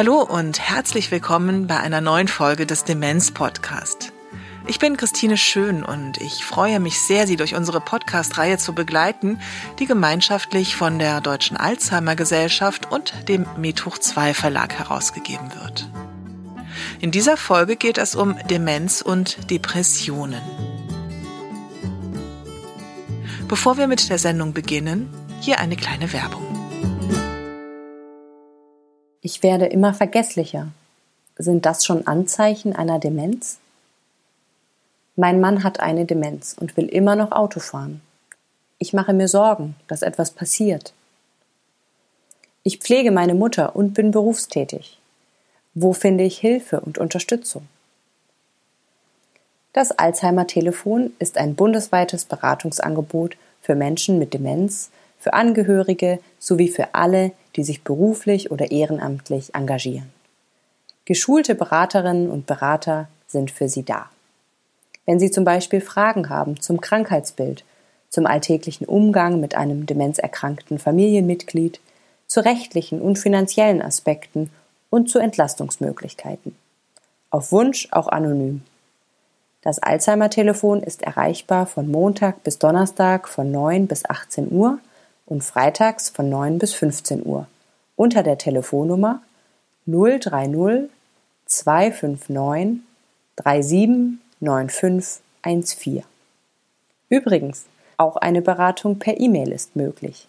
Hallo und herzlich willkommen bei einer neuen Folge des Demenz Podcast. Ich bin Christine Schön und ich freue mich sehr, Sie durch unsere Podcast-Reihe zu begleiten, die gemeinschaftlich von der Deutschen Alzheimer Gesellschaft und dem Methoch 2 Verlag herausgegeben wird. In dieser Folge geht es um Demenz und Depressionen. Bevor wir mit der Sendung beginnen, hier eine kleine Werbung. Ich werde immer vergesslicher. Sind das schon Anzeichen einer Demenz? Mein Mann hat eine Demenz und will immer noch Auto fahren. Ich mache mir Sorgen, dass etwas passiert. Ich pflege meine Mutter und bin berufstätig. Wo finde ich Hilfe und Unterstützung? Das Alzheimer-Telefon ist ein bundesweites Beratungsangebot für Menschen mit Demenz, für Angehörige sowie für alle, die sich beruflich oder ehrenamtlich engagieren. Geschulte Beraterinnen und Berater sind für Sie da. Wenn Sie zum Beispiel Fragen haben zum Krankheitsbild, zum alltäglichen Umgang mit einem demenzerkrankten Familienmitglied, zu rechtlichen und finanziellen Aspekten und zu Entlastungsmöglichkeiten. Auf Wunsch auch anonym. Das Alzheimer-Telefon ist erreichbar von Montag bis Donnerstag von 9 bis 18 Uhr und freitags von 9 bis 15 Uhr unter der Telefonnummer 030 259 379514. Übrigens, auch eine Beratung per E-Mail ist möglich.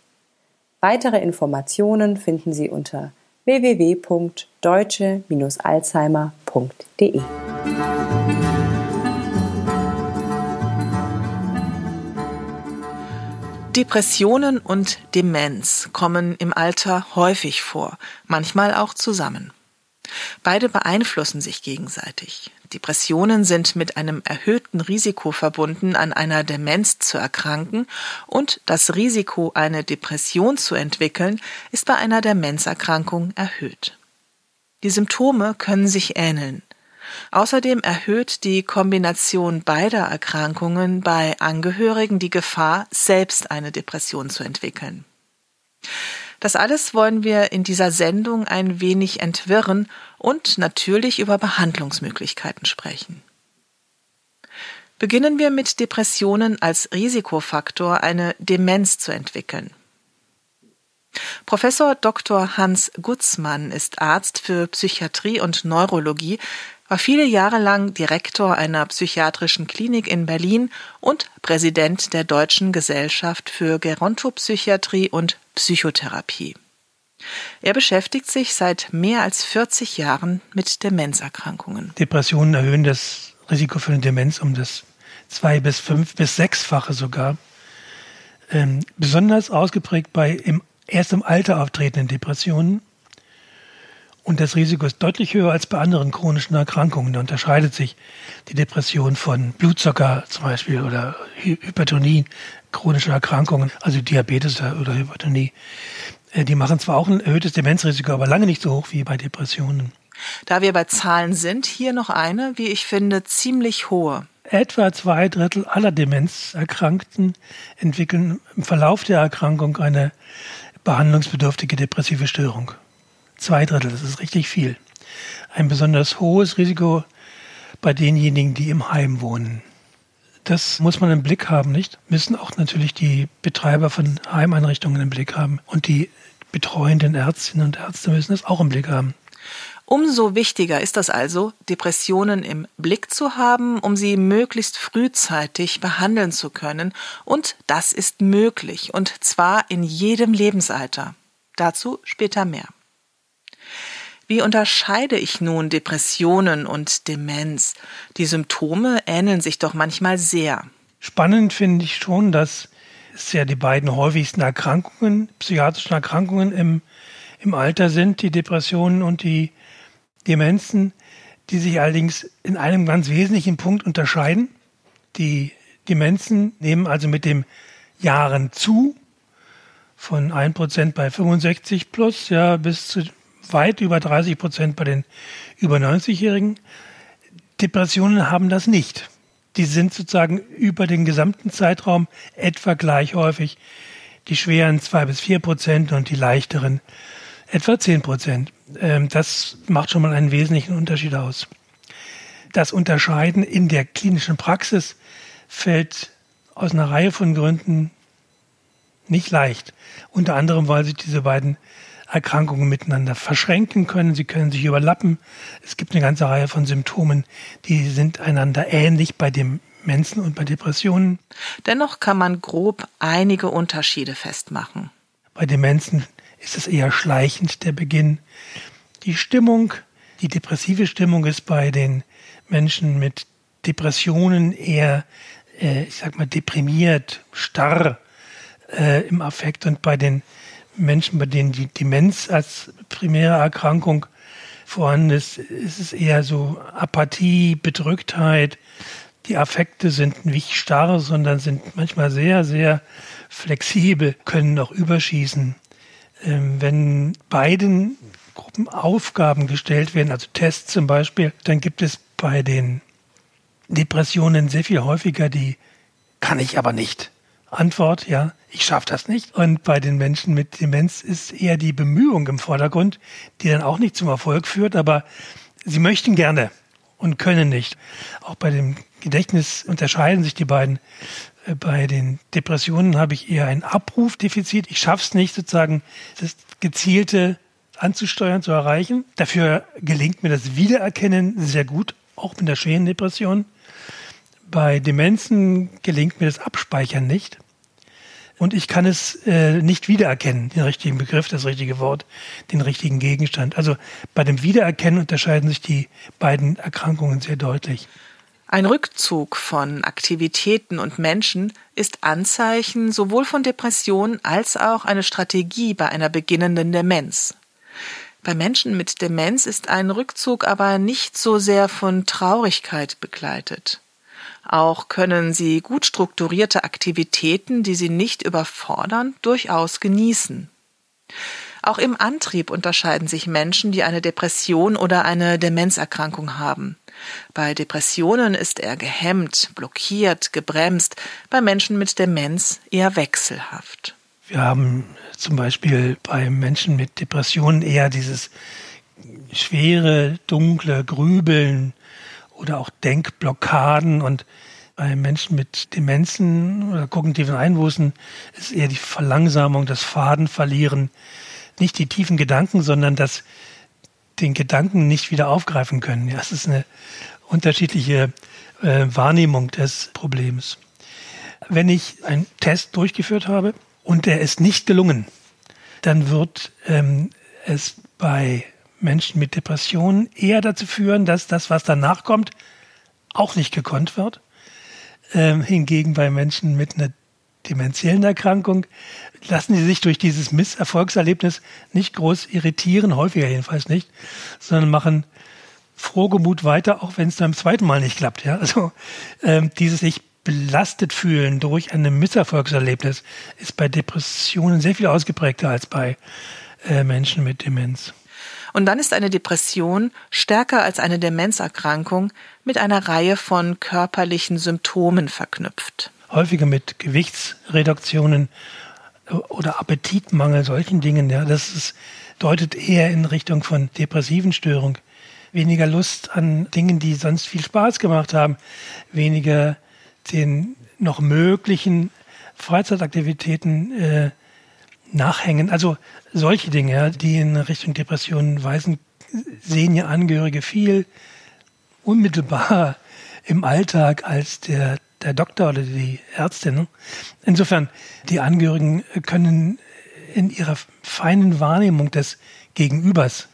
Weitere Informationen finden Sie unter www.deutsche-alzheimer.de. Depressionen und Demenz kommen im Alter häufig vor, manchmal auch zusammen. Beide beeinflussen sich gegenseitig. Depressionen sind mit einem erhöhten Risiko verbunden, an einer Demenz zu erkranken, und das Risiko, eine Depression zu entwickeln, ist bei einer Demenzerkrankung erhöht. Die Symptome können sich ähneln. Außerdem erhöht die Kombination beider Erkrankungen bei Angehörigen die Gefahr, selbst eine Depression zu entwickeln. Das alles wollen wir in dieser Sendung ein wenig entwirren und natürlich über Behandlungsmöglichkeiten sprechen. Beginnen wir mit Depressionen als Risikofaktor, eine Demenz zu entwickeln. Professor Dr. Hans Gutzmann ist Arzt für Psychiatrie und Neurologie war viele Jahre lang Direktor einer psychiatrischen Klinik in Berlin und Präsident der Deutschen Gesellschaft für Gerontopsychiatrie und Psychotherapie. Er beschäftigt sich seit mehr als 40 Jahren mit Demenzerkrankungen. Depressionen erhöhen das Risiko für eine Demenz um das zwei bis fünf bis sechsfache sogar. Ähm, besonders ausgeprägt bei im, erst im Alter auftretenden Depressionen und das Risiko ist deutlich höher als bei anderen chronischen Erkrankungen. Da unterscheidet sich die Depression von Blutzucker zum Beispiel oder Hypertonie, chronische Erkrankungen, also Diabetes oder Hypertonie. Äh, die machen zwar auch ein erhöhtes Demenzrisiko, aber lange nicht so hoch wie bei Depressionen. Da wir bei Zahlen sind, hier noch eine, wie ich finde, ziemlich hohe. Etwa zwei Drittel aller Demenzerkrankten entwickeln im Verlauf der Erkrankung eine behandlungsbedürftige depressive Störung. Zwei Drittel, das ist richtig viel. Ein besonders hohes Risiko bei denjenigen, die im Heim wohnen. Das muss man im Blick haben, nicht? Müssen auch natürlich die Betreiber von Heimeinrichtungen im Blick haben. Und die betreuenden Ärztinnen und Ärzte müssen das auch im Blick haben. Umso wichtiger ist das also, Depressionen im Blick zu haben, um sie möglichst frühzeitig behandeln zu können. Und das ist möglich, und zwar in jedem Lebensalter. Dazu später mehr. Wie unterscheide ich nun Depressionen und Demenz? Die Symptome ähneln sich doch manchmal sehr. Spannend finde ich schon, dass es ja die beiden häufigsten Erkrankungen, psychiatrischen Erkrankungen im, im Alter sind, die Depressionen und die Demenzen, die sich allerdings in einem ganz wesentlichen Punkt unterscheiden. Die Demenzen nehmen also mit dem Jahren zu, von 1% bei 65 plus ja, bis zu weit über 30 Prozent bei den über 90-Jährigen. Depressionen haben das nicht. die sind sozusagen über den gesamten Zeitraum etwa gleich häufig. Die schweren zwei bis vier Prozent und die leichteren etwa zehn Prozent. Ähm, das macht schon mal einen wesentlichen Unterschied aus. Das Unterscheiden in der klinischen Praxis fällt aus einer Reihe von Gründen nicht leicht. Unter anderem, weil sich diese beiden Erkrankungen miteinander verschränken können. Sie können sich überlappen. Es gibt eine ganze Reihe von Symptomen, die sind einander ähnlich bei dem Mensen und bei Depressionen. Dennoch kann man grob einige Unterschiede festmachen. Bei Demenzen ist es eher schleichend der Beginn. Die Stimmung, die depressive Stimmung ist bei den Menschen mit Depressionen eher, äh, ich sag mal, deprimiert, starr äh, im Affekt und bei den Menschen, bei denen die Demenz als primäre Erkrankung vorhanden ist, ist es eher so Apathie, Bedrücktheit. Die Affekte sind nicht starr, sondern sind manchmal sehr, sehr flexibel, können auch überschießen. Ähm, wenn beiden Gruppen Aufgaben gestellt werden, also Tests zum Beispiel, dann gibt es bei den Depressionen sehr viel häufiger die kann ich aber nicht. Antwort, ja, ich schaffe das nicht. Und bei den Menschen mit Demenz ist eher die Bemühung im Vordergrund, die dann auch nicht zum Erfolg führt, aber sie möchten gerne und können nicht. Auch bei dem Gedächtnis unterscheiden sich die beiden. Äh, bei den Depressionen habe ich eher ein Abrufdefizit. Ich schaffe es nicht, sozusagen das gezielte anzusteuern, zu erreichen. Dafür gelingt mir das Wiedererkennen sehr gut, auch mit der schweren Depression. Bei Demenzen gelingt mir das Abspeichern nicht. Und ich kann es äh, nicht wiedererkennen, den richtigen Begriff, das richtige Wort, den richtigen Gegenstand. Also bei dem Wiedererkennen unterscheiden sich die beiden Erkrankungen sehr deutlich. Ein Rückzug von Aktivitäten und Menschen ist Anzeichen sowohl von Depression als auch eine Strategie bei einer beginnenden Demenz. Bei Menschen mit Demenz ist ein Rückzug aber nicht so sehr von Traurigkeit begleitet. Auch können sie gut strukturierte Aktivitäten, die sie nicht überfordern, durchaus genießen. Auch im Antrieb unterscheiden sich Menschen, die eine Depression oder eine Demenzerkrankung haben. Bei Depressionen ist er gehemmt, blockiert, gebremst, bei Menschen mit Demenz eher wechselhaft. Wir haben zum Beispiel bei Menschen mit Depressionen eher dieses schwere, dunkle Grübeln, oder auch Denkblockaden und bei Menschen mit Demenzen oder kognitiven Einbußen ist eher die Verlangsamung, das Fadenverlieren, nicht die tiefen Gedanken, sondern das den Gedanken nicht wieder aufgreifen können. Ja, es ist eine unterschiedliche äh, Wahrnehmung des Problems. Wenn ich einen Test durchgeführt habe und der ist nicht gelungen, dann wird ähm, es bei Menschen mit Depressionen eher dazu führen, dass das, was danach kommt, auch nicht gekonnt wird. Ähm, hingegen bei Menschen mit einer dementiellen Erkrankung lassen sie sich durch dieses Misserfolgserlebnis nicht groß irritieren, häufiger jedenfalls nicht, sondern machen frohgemut weiter, auch wenn es beim zweiten Mal nicht klappt. Ja? Also ähm, dieses sich belastet fühlen durch ein Misserfolgserlebnis ist bei Depressionen sehr viel ausgeprägter als bei äh, Menschen mit Demenz. Und dann ist eine Depression stärker als eine Demenzerkrankung mit einer Reihe von körperlichen Symptomen verknüpft. Häufiger mit Gewichtsreduktionen oder Appetitmangel, solchen Dingen. Ja, das ist, deutet eher in Richtung von depressiven Störung. Weniger Lust an Dingen, die sonst viel Spaß gemacht haben. Weniger den noch möglichen Freizeitaktivitäten äh, nachhängen. Also solche Dinge, die in Richtung Depressionen weisen, sehen ja Angehörige viel unmittelbar im Alltag als der, der Doktor oder die Ärztin. Insofern, die Angehörigen können in ihrer feinen Wahrnehmung des Gegenübers,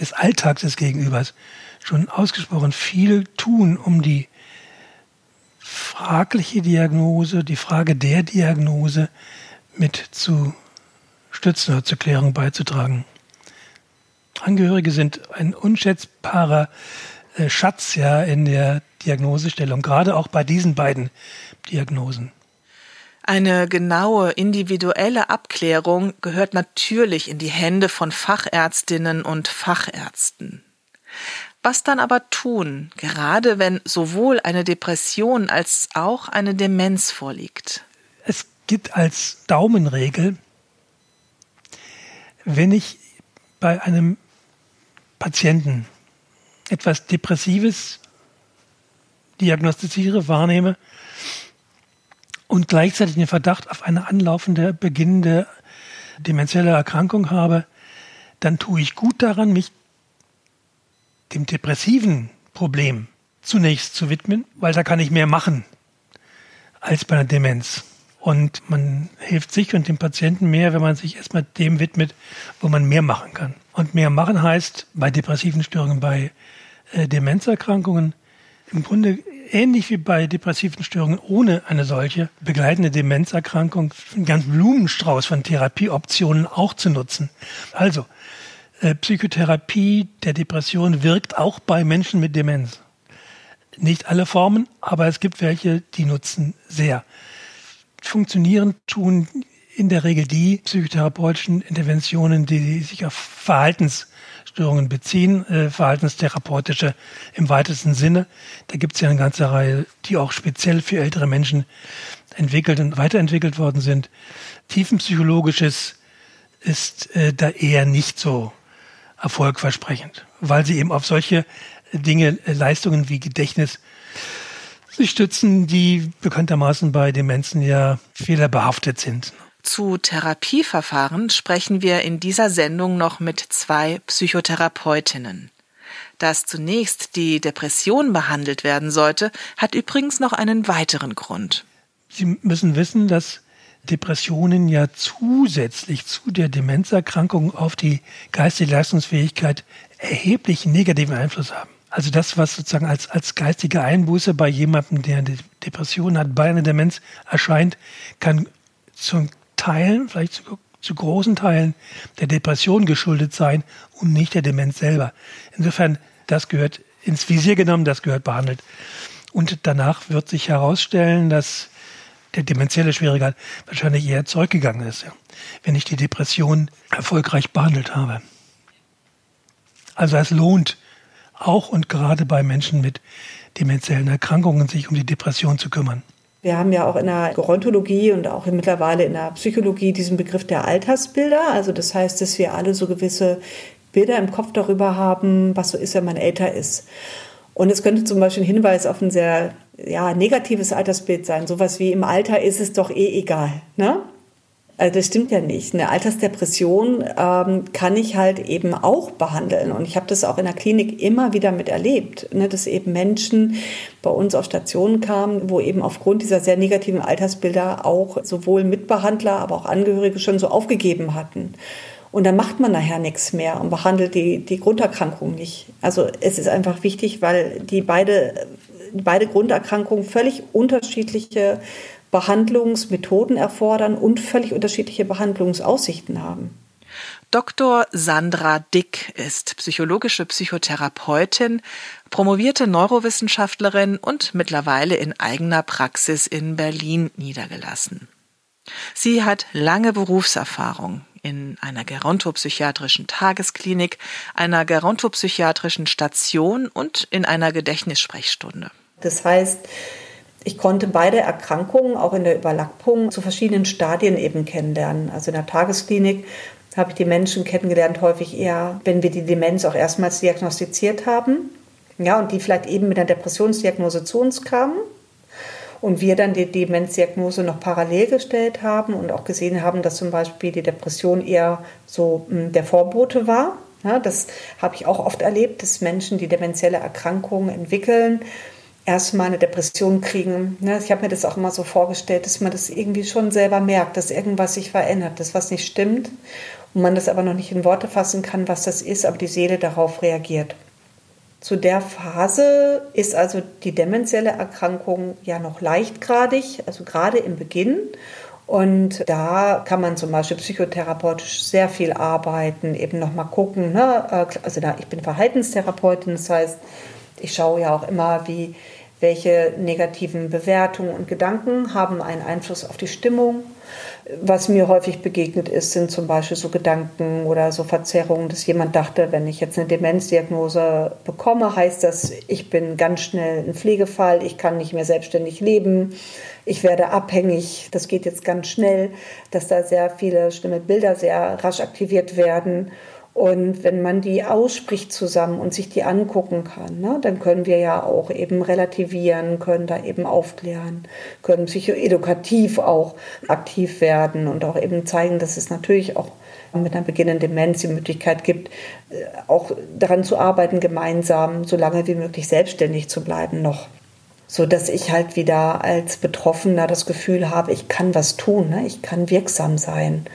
des Alltags des Gegenübers, schon ausgesprochen viel tun, um die fragliche Diagnose, die Frage der Diagnose mit zu stützen oder zur Klärung beizutragen. Angehörige sind ein unschätzbarer äh, Schatz ja in der Diagnosestellung, gerade auch bei diesen beiden Diagnosen. Eine genaue individuelle Abklärung gehört natürlich in die Hände von Fachärztinnen und Fachärzten. Was dann aber tun, gerade wenn sowohl eine Depression als auch eine Demenz vorliegt? Es gibt als Daumenregel, wenn ich bei einem Patienten etwas Depressives diagnostiziere, wahrnehme und gleichzeitig den Verdacht auf eine anlaufende, beginnende demenzielle Erkrankung habe, dann tue ich gut daran, mich dem depressiven Problem zunächst zu widmen, weil da kann ich mehr machen als bei einer Demenz. Und man hilft sich und dem Patienten mehr, wenn man sich erstmal dem widmet, wo man mehr machen kann. Und mehr machen heißt bei depressiven Störungen, bei äh, Demenzerkrankungen im Grunde ähnlich wie bei depressiven Störungen ohne eine solche begleitende Demenzerkrankung einen ganzen Blumenstrauß von Therapieoptionen auch zu nutzen. Also äh, Psychotherapie der Depression wirkt auch bei Menschen mit Demenz. Nicht alle Formen, aber es gibt welche, die nutzen sehr. Funktionieren tun in der Regel die psychotherapeutischen Interventionen, die sich auf Verhaltensstörungen beziehen, äh, verhaltenstherapeutische im weitesten Sinne. Da gibt es ja eine ganze Reihe, die auch speziell für ältere Menschen entwickelt und weiterentwickelt worden sind. Tiefenpsychologisches ist äh, da eher nicht so erfolgversprechend, weil sie eben auf solche Dinge, äh, Leistungen wie Gedächtnis sich stützen, die bekanntermaßen bei Demenzen ja fehlerbehaftet sind. Zu Therapieverfahren sprechen wir in dieser Sendung noch mit zwei Psychotherapeutinnen. Dass zunächst die Depression behandelt werden sollte, hat übrigens noch einen weiteren Grund. Sie müssen wissen, dass Depressionen ja zusätzlich zu der Demenzerkrankung auf die geistige Leistungsfähigkeit erheblich negativen Einfluss haben. Also das, was sozusagen als, als geistige Einbuße bei jemandem, der eine Depression hat, bei einer Demenz erscheint, kann zum Teilen, vielleicht zu, zu großen Teilen der Depression geschuldet sein und nicht der Demenz selber. Insofern, das gehört ins Visier genommen, das gehört behandelt. Und danach wird sich herausstellen, dass der demenzielle Schwierigkeit wahrscheinlich eher zurückgegangen ist, ja, wenn ich die Depression erfolgreich behandelt habe. Also es lohnt auch und gerade bei Menschen mit demenziellen Erkrankungen sich um die Depression zu kümmern. Wir haben ja auch in der Gerontologie und auch mittlerweile in der Psychologie diesen Begriff der Altersbilder. Also das heißt, dass wir alle so gewisse Bilder im Kopf darüber haben, was so ist, wenn man älter ist. Und es könnte zum Beispiel ein Hinweis auf ein sehr ja, negatives Altersbild sein. Sowas wie im Alter ist es doch eh egal. Ne? Also das stimmt ja nicht. Eine Altersdepression ähm, kann ich halt eben auch behandeln. Und ich habe das auch in der Klinik immer wieder miterlebt, ne, dass eben Menschen bei uns auf Stationen kamen, wo eben aufgrund dieser sehr negativen Altersbilder auch sowohl Mitbehandler, aber auch Angehörige schon so aufgegeben hatten. Und dann macht man nachher nichts mehr und behandelt die, die Grunderkrankung nicht. Also es ist einfach wichtig, weil die beide, beide Grunderkrankungen völlig unterschiedliche Behandlungsmethoden erfordern und völlig unterschiedliche Behandlungsaussichten haben. Dr. Sandra Dick ist psychologische Psychotherapeutin, promovierte Neurowissenschaftlerin und mittlerweile in eigener Praxis in Berlin niedergelassen. Sie hat lange Berufserfahrung in einer gerontopsychiatrischen Tagesklinik, einer gerontopsychiatrischen Station und in einer Gedächtnissprechstunde. Das heißt, ich konnte beide Erkrankungen auch in der Überlappung zu verschiedenen Stadien eben kennenlernen. Also in der Tagesklinik habe ich die Menschen kennengelernt, häufig eher, wenn wir die Demenz auch erstmals diagnostiziert haben. Ja, und die vielleicht eben mit einer Depressionsdiagnose zu uns kamen. Und wir dann die Demenzdiagnose noch parallel gestellt haben und auch gesehen haben, dass zum Beispiel die Depression eher so hm, der Vorbote war. Ja, das habe ich auch oft erlebt, dass Menschen, die demenzielle Erkrankungen entwickeln, erstmal eine Depression kriegen. Ne? Ich habe mir das auch immer so vorgestellt, dass man das irgendwie schon selber merkt, dass irgendwas sich verändert, dass was nicht stimmt und man das aber noch nicht in Worte fassen kann, was das ist, aber die Seele darauf reagiert. Zu der Phase ist also die demenzielle Erkrankung ja noch leichtgradig, also gerade im Beginn. Und da kann man zum Beispiel psychotherapeutisch sehr viel arbeiten, eben nochmal gucken. Ne? Also da, ich bin Verhaltenstherapeutin, das heißt, ich schaue ja auch immer, wie welche negativen Bewertungen und Gedanken haben einen Einfluss auf die Stimmung. Was mir häufig begegnet ist, sind zum Beispiel so Gedanken oder so Verzerrungen, dass jemand dachte, wenn ich jetzt eine Demenzdiagnose bekomme, heißt das, ich bin ganz schnell ein Pflegefall, ich kann nicht mehr selbstständig leben, ich werde abhängig, das geht jetzt ganz schnell, dass da sehr viele schlimme Bilder sehr rasch aktiviert werden. Und wenn man die ausspricht zusammen und sich die angucken kann, ne, dann können wir ja auch eben relativieren, können da eben aufklären, können psychoedukativ auch aktiv werden und auch eben zeigen, dass es natürlich auch mit einer beginnenden Demenz die Möglichkeit gibt, äh, auch daran zu arbeiten, gemeinsam so lange wie möglich selbstständig zu bleiben noch. So dass ich halt wieder als Betroffener das Gefühl habe, ich kann was tun, ne? ich kann wirksam sein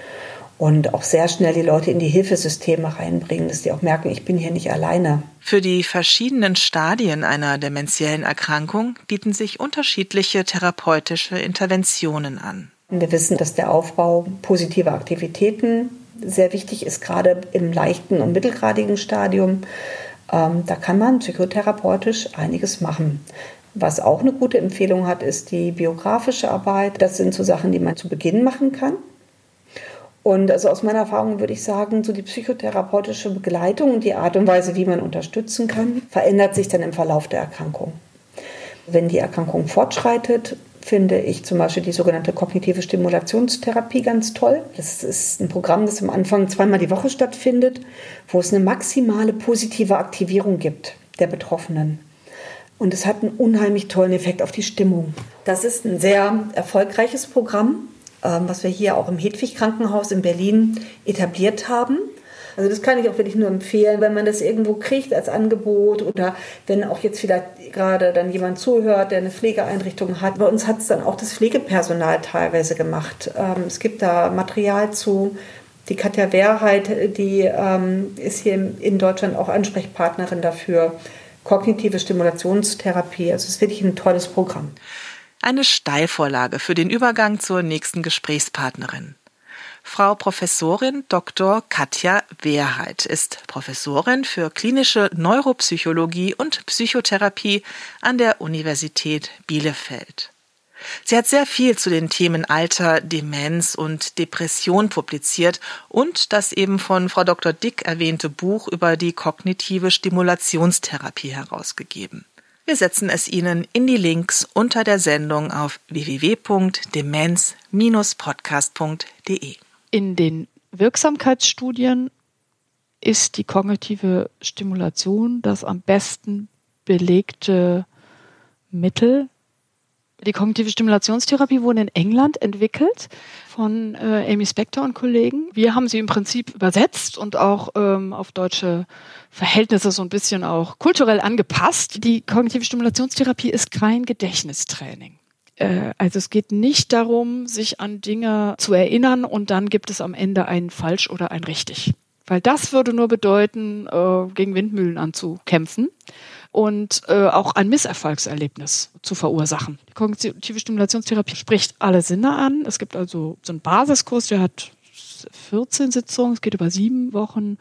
und auch sehr schnell die Leute in die Hilfesysteme reinbringen, dass die auch merken, ich bin hier nicht alleine. Für die verschiedenen Stadien einer dementiellen Erkrankung bieten sich unterschiedliche therapeutische Interventionen an. Wir wissen, dass der Aufbau positiver Aktivitäten sehr wichtig ist, gerade im leichten und mittelgradigen Stadium. Ähm, da kann man psychotherapeutisch einiges machen. Was auch eine gute Empfehlung hat, ist die biografische Arbeit. Das sind so Sachen, die man zu Beginn machen kann. Und also aus meiner Erfahrung würde ich sagen, so die psychotherapeutische Begleitung und die Art und Weise, wie man unterstützen kann, verändert sich dann im Verlauf der Erkrankung. Wenn die Erkrankung fortschreitet, finde ich zum Beispiel die sogenannte kognitive Stimulationstherapie ganz toll. Das ist ein Programm, das am Anfang zweimal die Woche stattfindet, wo es eine maximale positive Aktivierung gibt der Betroffenen. Und es hat einen unheimlich tollen Effekt auf die Stimmung. Das ist ein sehr erfolgreiches Programm was wir hier auch im Hedwig Krankenhaus in Berlin etabliert haben. Also das kann ich auch wirklich nur empfehlen, wenn man das irgendwo kriegt als Angebot oder wenn auch jetzt vielleicht gerade dann jemand zuhört, der eine Pflegeeinrichtung hat. Bei uns hat es dann auch das Pflegepersonal teilweise gemacht. Ähm, es gibt da Material zu. Die Katja Wehrheit, die ähm, ist hier in Deutschland auch Ansprechpartnerin dafür. Kognitive Stimulationstherapie. Also es ist wirklich ein tolles Programm eine Steilvorlage für den Übergang zur nächsten Gesprächspartnerin. Frau Professorin Dr. Katja Wehrheit ist Professorin für klinische Neuropsychologie und Psychotherapie an der Universität Bielefeld. Sie hat sehr viel zu den Themen Alter, Demenz und Depression publiziert und das eben von Frau Dr. Dick erwähnte Buch über die kognitive Stimulationstherapie herausgegeben. Wir setzen es Ihnen in die Links unter der Sendung auf www.demenz-podcast.de. In den Wirksamkeitsstudien ist die kognitive Stimulation das am besten belegte Mittel die kognitive Stimulationstherapie wurde in England entwickelt von äh, Amy Spector und Kollegen. Wir haben sie im Prinzip übersetzt und auch ähm, auf deutsche Verhältnisse so ein bisschen auch kulturell angepasst. Die kognitive Stimulationstherapie ist kein Gedächtnistraining. Äh, also es geht nicht darum, sich an Dinge zu erinnern und dann gibt es am Ende ein falsch oder ein richtig. Weil das würde nur bedeuten, äh, gegen Windmühlen anzukämpfen und äh, auch ein Misserfolgserlebnis zu verursachen. Die kognitive Stimulationstherapie spricht alle Sinne an. Es gibt also so einen Basiskurs, der hat 14 Sitzungen, es geht über sieben Wochen,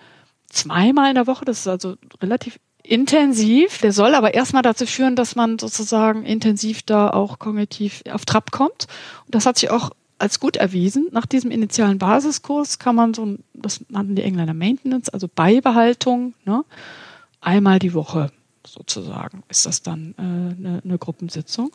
zweimal in der Woche, das ist also relativ intensiv. Der soll aber erstmal dazu führen, dass man sozusagen intensiv da auch kognitiv auf Trab kommt. Und das hat sich auch als gut erwiesen. Nach diesem initialen Basiskurs kann man so, das nannten die Engländer Maintenance, also Beibehaltung, ne, einmal die Woche sozusagen ist das dann äh, eine, eine Gruppensitzung.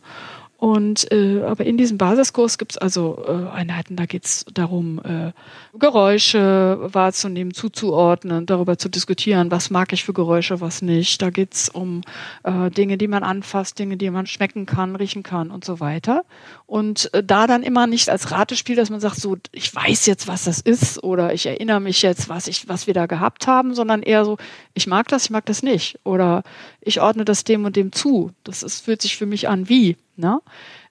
Und äh, aber in diesem Basiskurs gibt es also äh, Einheiten, da geht es darum, äh, Geräusche wahrzunehmen, zuzuordnen, darüber zu diskutieren, was mag ich für Geräusche, was nicht. Da geht es um äh, Dinge, die man anfasst, Dinge, die man schmecken kann, riechen kann und so weiter. Und äh, da dann immer nicht als Ratespiel, dass man sagt, so ich weiß jetzt, was das ist oder ich erinnere mich jetzt, was ich, was wir da gehabt haben, sondern eher so, ich mag das, ich mag das nicht oder ich ordne das dem und dem zu. Das ist, fühlt sich für mich an wie. Ne?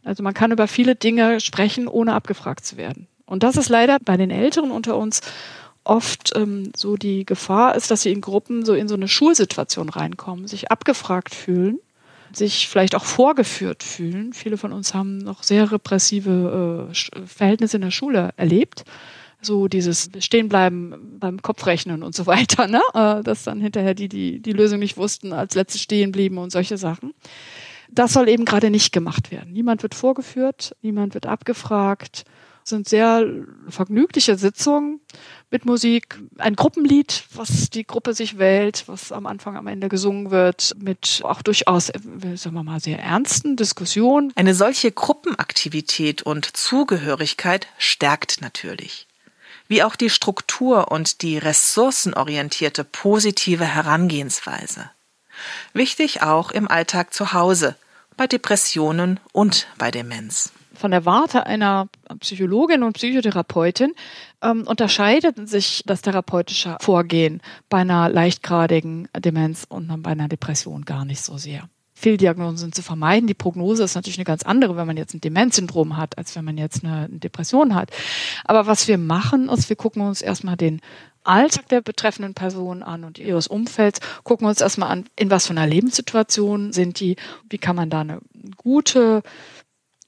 Also man kann über viele Dinge sprechen, ohne abgefragt zu werden. Und das ist leider bei den Älteren unter uns oft ähm, so die Gefahr ist, dass sie in Gruppen so in so eine Schulsituation reinkommen, sich abgefragt fühlen, sich vielleicht auch vorgeführt fühlen. Viele von uns haben noch sehr repressive äh, Verhältnisse in der Schule erlebt. So dieses Stehenbleiben beim Kopfrechnen und so weiter, ne? Äh, dass dann hinterher die, die die Lösung nicht wussten, als letzte stehen blieben und solche Sachen Das soll eben gerade nicht gemacht werden. Niemand wird vorgeführt, niemand wird abgefragt. Es sind sehr vergnügliche Sitzungen mit Musik, ein Gruppenlied, was die Gruppe sich wählt, was am Anfang, am Ende gesungen wird, mit auch durchaus, äh, sagen wir mal, sehr ernsten Diskussionen. Eine solche Gruppenaktivität und Zugehörigkeit stärkt natürlich. Wie auch die Struktur und die ressourcenorientierte positive Herangehensweise. Wichtig auch im Alltag zu Hause, bei Depressionen und bei Demenz von der Warte einer Psychologin und Psychotherapeutin ähm, unterscheidet sich das therapeutische Vorgehen bei einer leichtgradigen Demenz und bei einer Depression gar nicht so sehr. Fehldiagnosen sind zu vermeiden. Die Prognose ist natürlich eine ganz andere, wenn man jetzt ein Demenzsyndrom hat, als wenn man jetzt eine, eine Depression hat. Aber was wir machen, ist, wir gucken uns erstmal den Alltag der betreffenden Person an und ihres Umfelds, gucken uns erstmal an, in was für einer Lebenssituation sind die, wie kann man da eine gute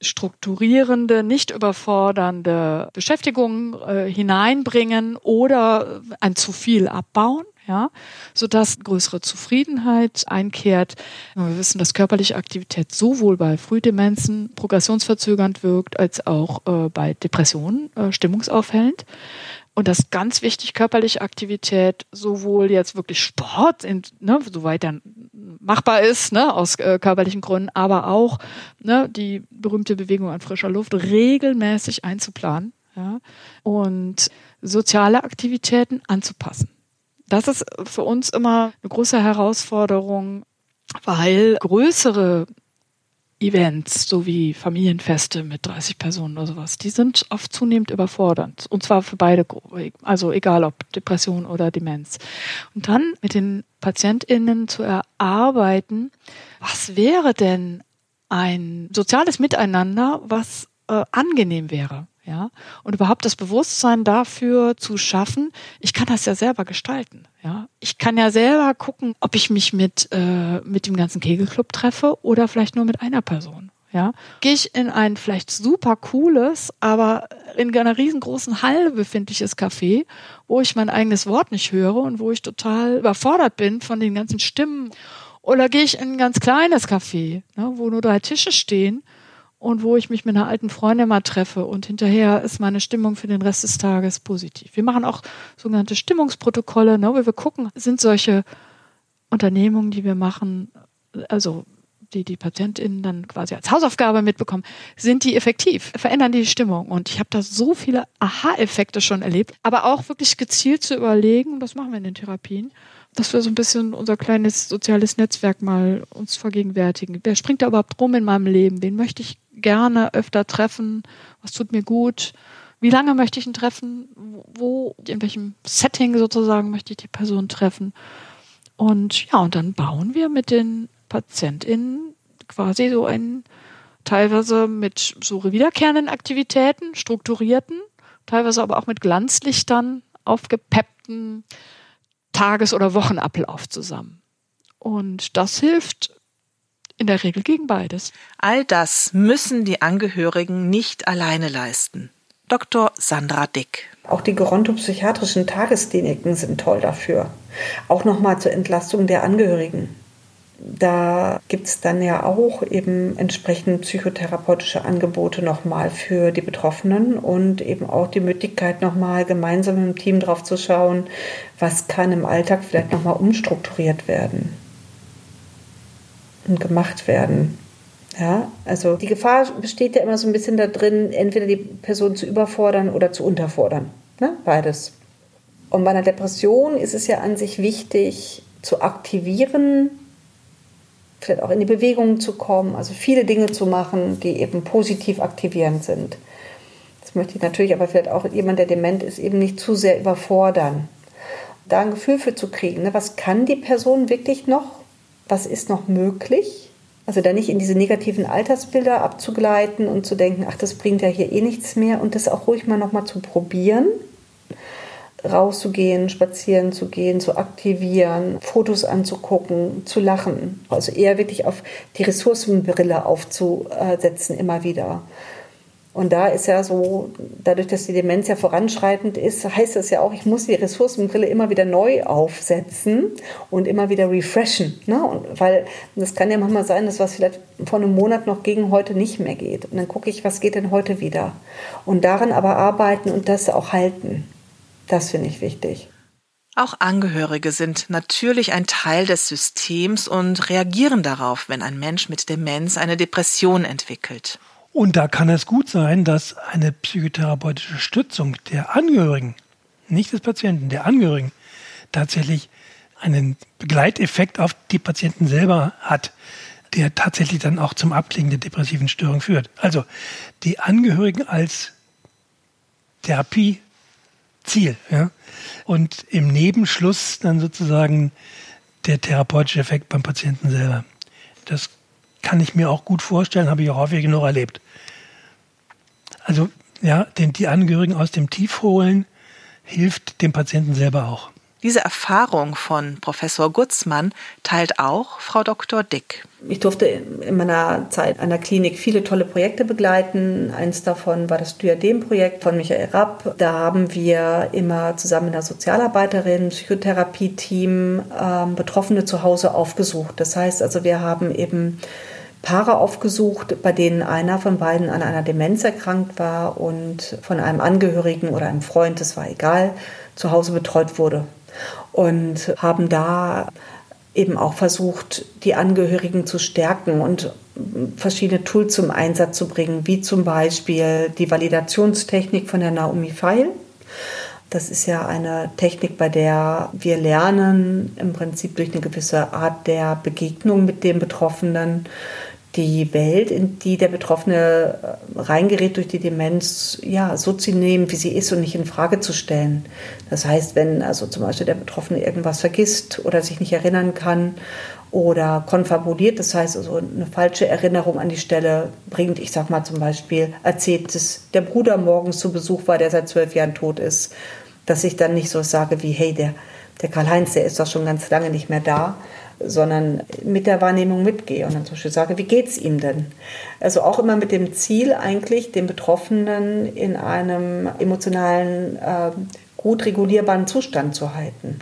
strukturierende, nicht überfordernde Beschäftigung äh, hineinbringen oder ein zu viel abbauen, ja, sodass größere Zufriedenheit einkehrt. Wir wissen, dass körperliche Aktivität sowohl bei Frühdemenzen progressionsverzögernd wirkt, als auch äh, bei Depressionen äh, stimmungsaufhellend. Und das ist ganz wichtig, körperliche Aktivität, sowohl jetzt wirklich Sport, in, ne, soweit er machbar ist, ne, aus äh, körperlichen Gründen, aber auch ne, die berühmte Bewegung an frischer Luft regelmäßig einzuplanen ja, und soziale Aktivitäten anzupassen. Das ist für uns immer eine große Herausforderung, weil größere Events, so wie Familienfeste mit 30 Personen oder sowas, die sind oft zunehmend überfordernd. Und zwar für beide Gruppen, also egal ob Depression oder Demenz. Und dann mit den PatientInnen zu erarbeiten, was wäre denn ein soziales Miteinander, was äh, angenehm wäre ja, und überhaupt das Bewusstsein dafür zu schaffen, ich kann das ja selber gestalten, ja. Ich kann ja selber gucken, ob ich mich mit, äh, mit dem ganzen Kegelclub treffe oder vielleicht nur mit einer Person. Ja, gehe ich in ein vielleicht super cooles, aber in einer riesengroßen Halle befindliches Café, wo ich mein eigenes Wort nicht höre und wo ich total überfordert bin von den ganzen Stimmen. Oder gehe ich in ein ganz kleines Café, ne, wo nur drei Tische stehen und wo ich mich mit einer alten Freundin mal treffe und hinterher ist meine Stimmung für den Rest des Tages positiv. Wir machen auch sogenannte Stimmungsprotokolle, ne, wo wir gucken, sind solche Unternehmungen, die wir machen, also die die PatientInnen dann quasi als Hausaufgabe mitbekommen, sind die effektiv, verändern die Stimmung. Und ich habe da so viele Aha-Effekte schon erlebt, aber auch wirklich gezielt zu überlegen, das machen wir in den Therapien, dass wir so ein bisschen unser kleines soziales Netzwerk mal uns vergegenwärtigen. Wer springt da überhaupt rum in meinem Leben? Wen möchte ich gerne öfter treffen? Was tut mir gut? Wie lange möchte ich ihn treffen? Wo, in welchem Setting sozusagen möchte ich die Person treffen? Und ja, und dann bauen wir mit den PatientInnen quasi so ein, teilweise mit so wiederkehrenden Aktivitäten, strukturierten, teilweise aber auch mit Glanzlichtern aufgepeppten Tages- oder Wochenablauf zusammen. Und das hilft in der Regel gegen beides. All das müssen die Angehörigen nicht alleine leisten. Dr. Sandra Dick. Auch die gerontopsychiatrischen Tageskliniken sind toll dafür. Auch nochmal zur Entlastung der Angehörigen. Da gibt es dann ja auch eben entsprechend psychotherapeutische Angebote nochmal für die Betroffenen und eben auch die Möglichkeit nochmal gemeinsam im Team drauf zu schauen, was kann im Alltag vielleicht nochmal umstrukturiert werden und gemacht werden. Ja, also die Gefahr besteht ja immer so ein bisschen da drin, entweder die Person zu überfordern oder zu unterfordern. Ne? Beides. Und bei einer Depression ist es ja an sich wichtig, zu aktivieren, vielleicht auch in die Bewegung zu kommen, also viele Dinge zu machen, die eben positiv aktivierend sind. Das möchte ich natürlich aber vielleicht auch jemand, der dement ist, eben nicht zu sehr überfordern. Da ein Gefühl für zu kriegen, ne? was kann die Person wirklich noch was ist noch möglich. Also da nicht in diese negativen Altersbilder abzugleiten und zu denken, ach, das bringt ja hier eh nichts mehr und das auch ruhig mal nochmal zu probieren. Rauszugehen, spazieren zu gehen, zu aktivieren, Fotos anzugucken, zu lachen. Also eher wirklich auf die Ressourcenbrille aufzusetzen immer wieder. Und da ist ja so, dadurch, dass die Demenz ja voranschreitend ist, heißt das ja auch, ich muss die Ressourcenbrille immer wieder neu aufsetzen und immer wieder refreshen. Ne? Und weil das kann ja manchmal sein, dass was vielleicht vor einem Monat noch gegen heute nicht mehr geht. Und dann gucke ich, was geht denn heute wieder. Und daran aber arbeiten und das auch halten. Das finde ich wichtig. Auch Angehörige sind natürlich ein Teil des Systems und reagieren darauf, wenn ein Mensch mit Demenz eine Depression entwickelt. Und da kann es gut sein, dass eine psychotherapeutische Stützung der Angehörigen, nicht des Patienten, der Angehörigen, tatsächlich einen Begleiteffekt auf die Patienten selber hat, der tatsächlich dann auch zum Abklingen der depressiven Störung führt. Also die Angehörigen als Therapieziel. Ja? Und im Nebenschluss dann sozusagen der therapeutische Effekt beim Patienten selber. Das kann ich mir auch gut vorstellen, habe ich auch häufig genug erlebt. Also ja, den, die Angehörigen aus dem Tief holen hilft dem Patienten selber auch. Diese Erfahrung von Professor Gutzmann teilt auch Frau Dr. Dick. Ich durfte in meiner Zeit an der Klinik viele tolle Projekte begleiten. Eins davon war das Diadem-Projekt von Michael Rapp. Da haben wir immer zusammen mit einer Sozialarbeiterin, Psychotherapie-Team ähm, Betroffene zu Hause aufgesucht. Das heißt also, wir haben eben Paare aufgesucht, bei denen einer von beiden an einer Demenz erkrankt war und von einem Angehörigen oder einem Freund, das war egal, zu Hause betreut wurde. Und haben da eben auch versucht, die Angehörigen zu stärken und verschiedene Tools zum Einsatz zu bringen, wie zum Beispiel die Validationstechnik von der Naomi Feil. Das ist ja eine Technik, bei der wir lernen, im Prinzip durch eine gewisse Art der Begegnung mit dem Betroffenen, die Welt, in die der Betroffene äh, reingerät durch die Demenz, ja, so zu nehmen, wie sie ist und nicht in Frage zu stellen. Das heißt, wenn also zum Beispiel der Betroffene irgendwas vergisst oder sich nicht erinnern kann oder konfabuliert, das heißt also eine falsche Erinnerung an die Stelle bringt, ich sag mal zum Beispiel, erzählt, dass der Bruder morgens zu Besuch war, der seit zwölf Jahren tot ist, dass ich dann nicht so sage wie, hey, der, der Karl-Heinz, der ist doch schon ganz lange nicht mehr da, sondern mit der Wahrnehmung mitgehe und dann zum Beispiel sage, wie geht es ihm denn? Also auch immer mit dem Ziel eigentlich, den Betroffenen in einem emotionalen, äh, gut regulierbaren Zustand zu halten.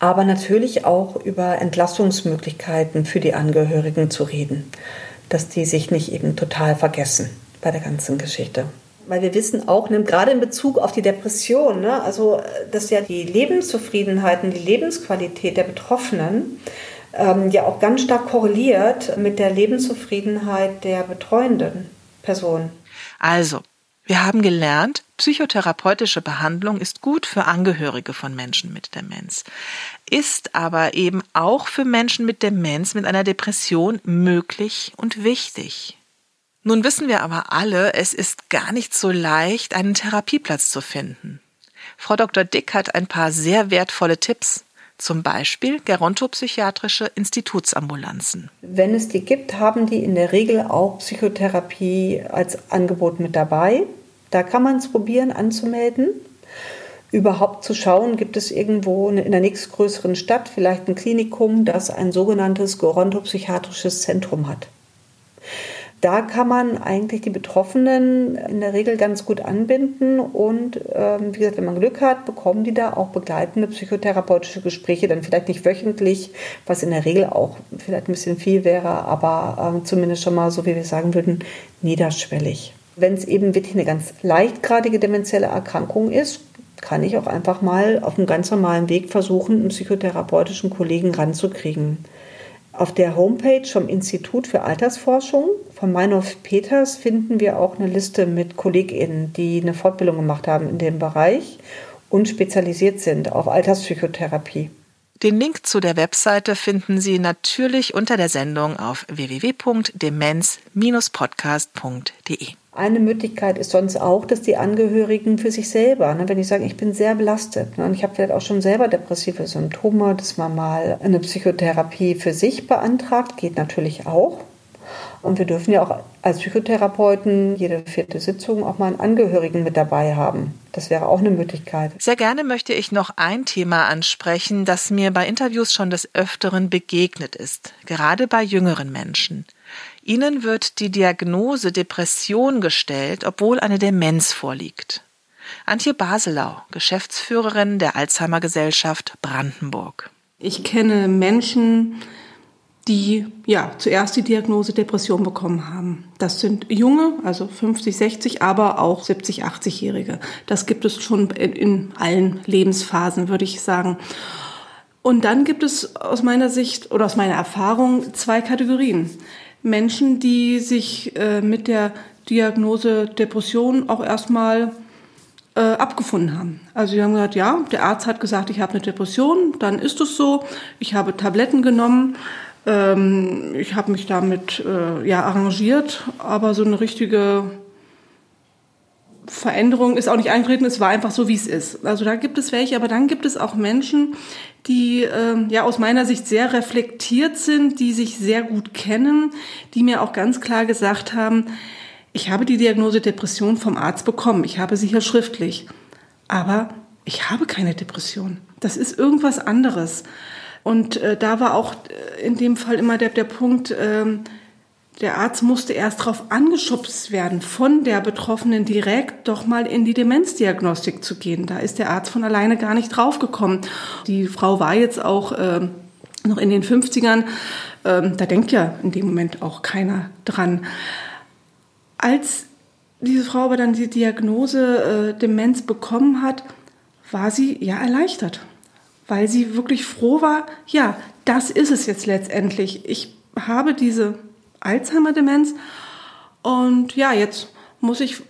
Aber natürlich auch über Entlastungsmöglichkeiten für die Angehörigen zu reden, dass die sich nicht eben total vergessen bei der ganzen Geschichte weil wir wissen auch, ne, gerade in Bezug auf die Depression, ne, also dass ja die Lebenszufriedenheit und die Lebensqualität der Betroffenen ähm, ja auch ganz stark korreliert mit der Lebenszufriedenheit der betreuenden Person. Also, wir haben gelernt, psychotherapeutische Behandlung ist gut für Angehörige von Menschen mit Demenz, ist aber eben auch für Menschen mit Demenz mit einer Depression möglich und wichtig. Nun wissen wir aber alle, es ist gar nicht so leicht, einen Therapieplatz zu finden. Frau Dr. Dick hat ein paar sehr wertvolle Tipps zum Beispiel gerontopsychiatrische Institutsambulanzen. Wenn es die gibt, haben die in der Regel auch Psychotherapie als Angebot mit dabei. Da kann man es probieren anzumelden. Überhaupt zu schauen, gibt es irgendwo in der nächstgrößeren Stadt vielleicht ein Klinikum, das ein sogenanntes gerontopsychiatrisches Zentrum hat da kann man eigentlich die Betroffenen in der Regel ganz gut anbinden und ähm, wie gesagt, wenn man Glück hat, bekommen die da auch begleitende psychotherapeutische Gespräche, dann vielleicht nicht wöchentlich, was in der Regel auch vielleicht ein bisschen viel wäre, aber ähm, zumindest schon mal, so wie wir sagen würden, niederschwellig. Wenn es eben wirklich eine ganz leichtgradige dementielle Erkrankung ist, kann ich auch einfach mal auf einem ganz normalen Weg versuchen, einen psychotherapeutischen Kollegen ranzukriegen. Auf der Homepage vom Institut für Altersforschung von Meinhof Peters finden wir auch eine Liste mit KollegInnen, die eine Fortbildung gemacht haben in dem Bereich und spezialisiert sind auf Alterspsychotherapie. Den Link zu der Webseite finden Sie natürlich unter der Sendung auf www.demenz-podcast.de. Eine Möglichkeit ist sonst auch, dass die Angehörigen für sich selber, ne, wenn die sagen, ich bin sehr belastet ne, und ich habe vielleicht auch schon selber depressive Symptome, dass man mal eine Psychotherapie für sich beantragt, geht natürlich auch. Und wir dürfen ja auch als Psychotherapeuten jede vierte Sitzung auch mal einen Angehörigen mit dabei haben. Das wäre auch eine Möglichkeit. Sehr gerne möchte ich noch ein Thema ansprechen, das mir bei Interviews schon des Öfteren begegnet ist, gerade bei jüngeren Menschen. Ihnen wird die Diagnose Depression gestellt, obwohl eine Demenz vorliegt. Antje Baselau, Geschäftsführerin der Alzheimer Gesellschaft Brandenburg. Ich kenne Menschen, die ja zuerst die Diagnose Depression bekommen haben. Das sind junge, also 50, 60, aber auch 70, 80-Jährige. Das gibt es schon in allen Lebensphasen, würde ich sagen. Und dann gibt es aus meiner Sicht oder aus meiner Erfahrung zwei Kategorien. Menschen, die sich äh, mit der Diagnose Depression auch erstmal äh, abgefunden haben. Also sie haben gesagt, ja, der Arzt hat gesagt, ich habe eine Depression, dann ist es so. Ich habe Tabletten genommen, ähm, ich habe mich damit äh, ja arrangiert, aber so eine richtige Veränderung ist auch nicht eingetreten, es war einfach so, wie es ist. Also da gibt es welche, aber dann gibt es auch Menschen, die ähm, ja aus meiner Sicht sehr reflektiert sind, die sich sehr gut kennen, die mir auch ganz klar gesagt haben, ich habe die Diagnose Depression vom Arzt bekommen, ich habe sie hier schriftlich, aber ich habe keine Depression. Das ist irgendwas anderes. Und äh, da war auch äh, in dem Fall immer der, der Punkt, ähm, der Arzt musste erst darauf angeschubst werden, von der Betroffenen direkt doch mal in die Demenzdiagnostik zu gehen. Da ist der Arzt von alleine gar nicht draufgekommen. Die Frau war jetzt auch äh, noch in den 50ern. Ähm, da denkt ja in dem Moment auch keiner dran. Als diese Frau aber dann die Diagnose äh, Demenz bekommen hat, war sie ja erleichtert, weil sie wirklich froh war, ja, das ist es jetzt letztendlich. Ich habe diese Alzheimer-Demenz. Und ja, jetzt muss ich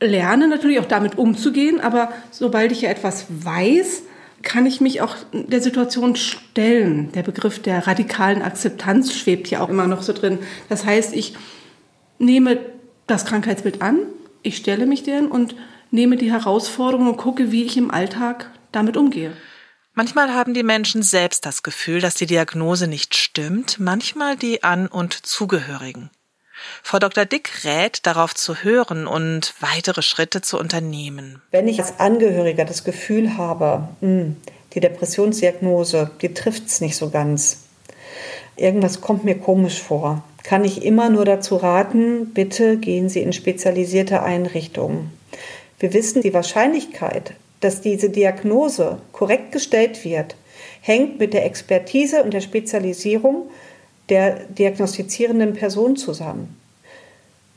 lernen, natürlich auch damit umzugehen, aber sobald ich ja etwas weiß, kann ich mich auch der Situation stellen. Der Begriff der radikalen Akzeptanz schwebt ja auch immer noch so drin. Das heißt, ich nehme das Krankheitsbild an, ich stelle mich denen und nehme die Herausforderung und gucke, wie ich im Alltag damit umgehe. Manchmal haben die Menschen selbst das Gefühl, dass die Diagnose nicht stimmt, manchmal die An- und Zugehörigen. Frau Dr. Dick rät, darauf zu hören und weitere Schritte zu unternehmen. Wenn ich als Angehöriger das Gefühl habe, hm, die Depressionsdiagnose, die trifft es nicht so ganz, irgendwas kommt mir komisch vor, kann ich immer nur dazu raten, bitte gehen Sie in spezialisierte Einrichtungen. Wir wissen, die Wahrscheinlichkeit, dass diese Diagnose korrekt gestellt wird, hängt mit der Expertise und der Spezialisierung der diagnostizierenden Person zusammen.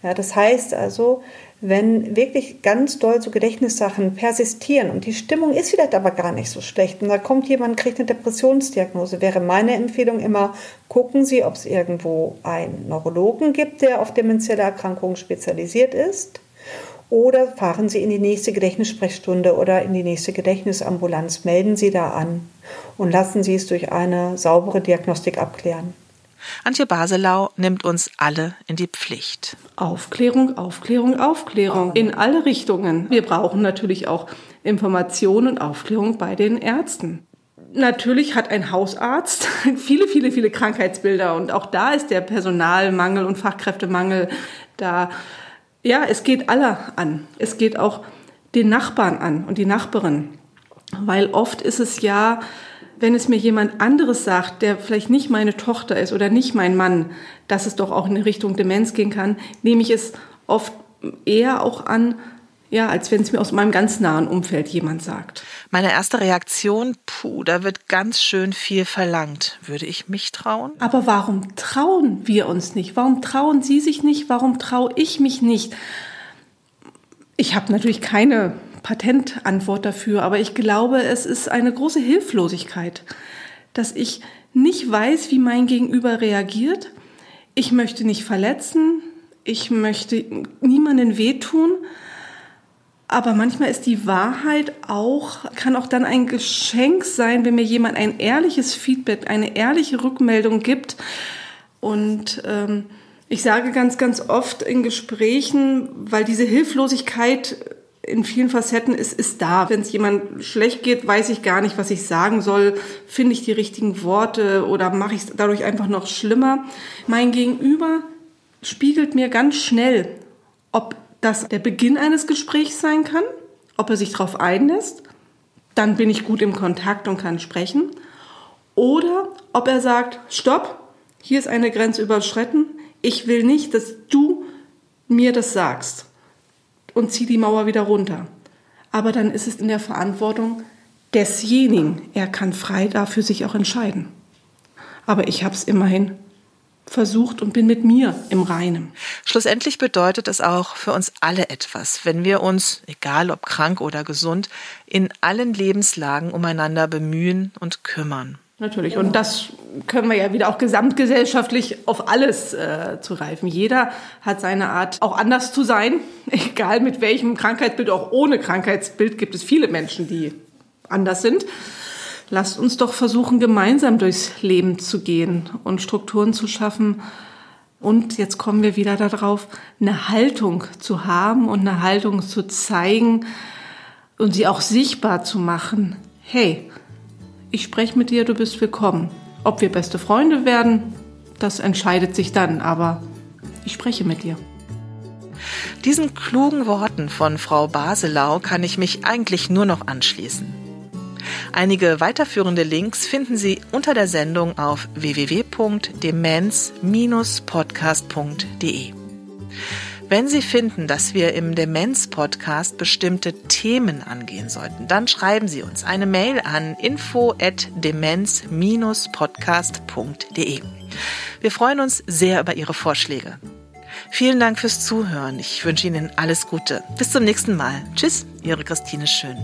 Ja, das heißt also, wenn wirklich ganz doll so Gedächtnissachen persistieren und die Stimmung ist vielleicht aber gar nicht so schlecht und da kommt jemand, kriegt eine Depressionsdiagnose, wäre meine Empfehlung immer, gucken Sie, ob es irgendwo einen Neurologen gibt, der auf demenzielle Erkrankungen spezialisiert ist oder fahren Sie in die nächste Gedächtnissprechstunde oder in die nächste Gedächtnisambulanz, melden Sie da an und lassen Sie es durch eine saubere Diagnostik abklären. Antje Baselau nimmt uns alle in die Pflicht. Aufklärung, Aufklärung, Aufklärung in alle Richtungen. Wir brauchen natürlich auch Information und Aufklärung bei den Ärzten. Natürlich hat ein Hausarzt viele, viele, viele Krankheitsbilder und auch da ist der Personalmangel und Fachkräftemangel da ja, es geht alle an. Es geht auch den Nachbarn an und die Nachbarin. Weil oft ist es ja, wenn es mir jemand anderes sagt, der vielleicht nicht meine Tochter ist oder nicht mein Mann, dass es doch auch in Richtung Demenz gehen kann, nehme ich es oft eher auch an, ja, als wenn es mir aus meinem ganz nahen Umfeld jemand sagt. Meine erste Reaktion, puh, da wird ganz schön viel verlangt. Würde ich mich trauen? Aber warum trauen wir uns nicht? Warum trauen Sie sich nicht? Warum traue ich mich nicht? Ich habe natürlich keine Patentantwort dafür, aber ich glaube, es ist eine große Hilflosigkeit, dass ich nicht weiß, wie mein Gegenüber reagiert. Ich möchte nicht verletzen. Ich möchte niemanden wehtun. Aber manchmal ist die Wahrheit auch, kann auch dann ein Geschenk sein, wenn mir jemand ein ehrliches Feedback, eine ehrliche Rückmeldung gibt. Und ähm, ich sage ganz, ganz oft in Gesprächen, weil diese Hilflosigkeit in vielen Facetten ist, ist da. Wenn es jemand schlecht geht, weiß ich gar nicht, was ich sagen soll. Finde ich die richtigen Worte oder mache ich es dadurch einfach noch schlimmer? Mein Gegenüber spiegelt mir ganz schnell, ob das der Beginn eines Gesprächs sein kann, ob er sich darauf einlässt, dann bin ich gut im Kontakt und kann sprechen. Oder ob er sagt, stopp, hier ist eine Grenze überschritten, Ich will nicht, dass du mir das sagst und zieh die Mauer wieder runter. Aber dann ist es in der Verantwortung desjenigen. Er kann frei dafür sich auch entscheiden. Aber ich habe es immerhin versucht und bin mit mir im Reinen. Schlussendlich bedeutet es auch für uns alle etwas, wenn wir uns, egal ob krank oder gesund, in allen Lebenslagen umeinander bemühen und kümmern. Natürlich. Und das können wir ja wieder auch gesamtgesellschaftlich auf alles äh, zu reifen. Jeder hat seine Art, auch anders zu sein. Egal mit welchem Krankheitsbild, auch ohne Krankheitsbild gibt es viele Menschen, die anders sind. Lasst uns doch versuchen, gemeinsam durchs Leben zu gehen und Strukturen zu schaffen. Und jetzt kommen wir wieder darauf, eine Haltung zu haben und eine Haltung zu zeigen und sie auch sichtbar zu machen. Hey, ich spreche mit dir, du bist willkommen. Ob wir beste Freunde werden, das entscheidet sich dann, aber ich spreche mit dir. Diesen klugen Worten von Frau Baselau kann ich mich eigentlich nur noch anschließen. Einige weiterführende Links finden Sie unter der Sendung auf www.demenz-podcast.de. Wenn Sie finden, dass wir im Demenz-Podcast bestimmte Themen angehen sollten, dann schreiben Sie uns eine Mail an info@demenz-podcast.de. Wir freuen uns sehr über Ihre Vorschläge. Vielen Dank fürs Zuhören. Ich wünsche Ihnen alles Gute. Bis zum nächsten Mal. Tschüss, Ihre Christine Schön.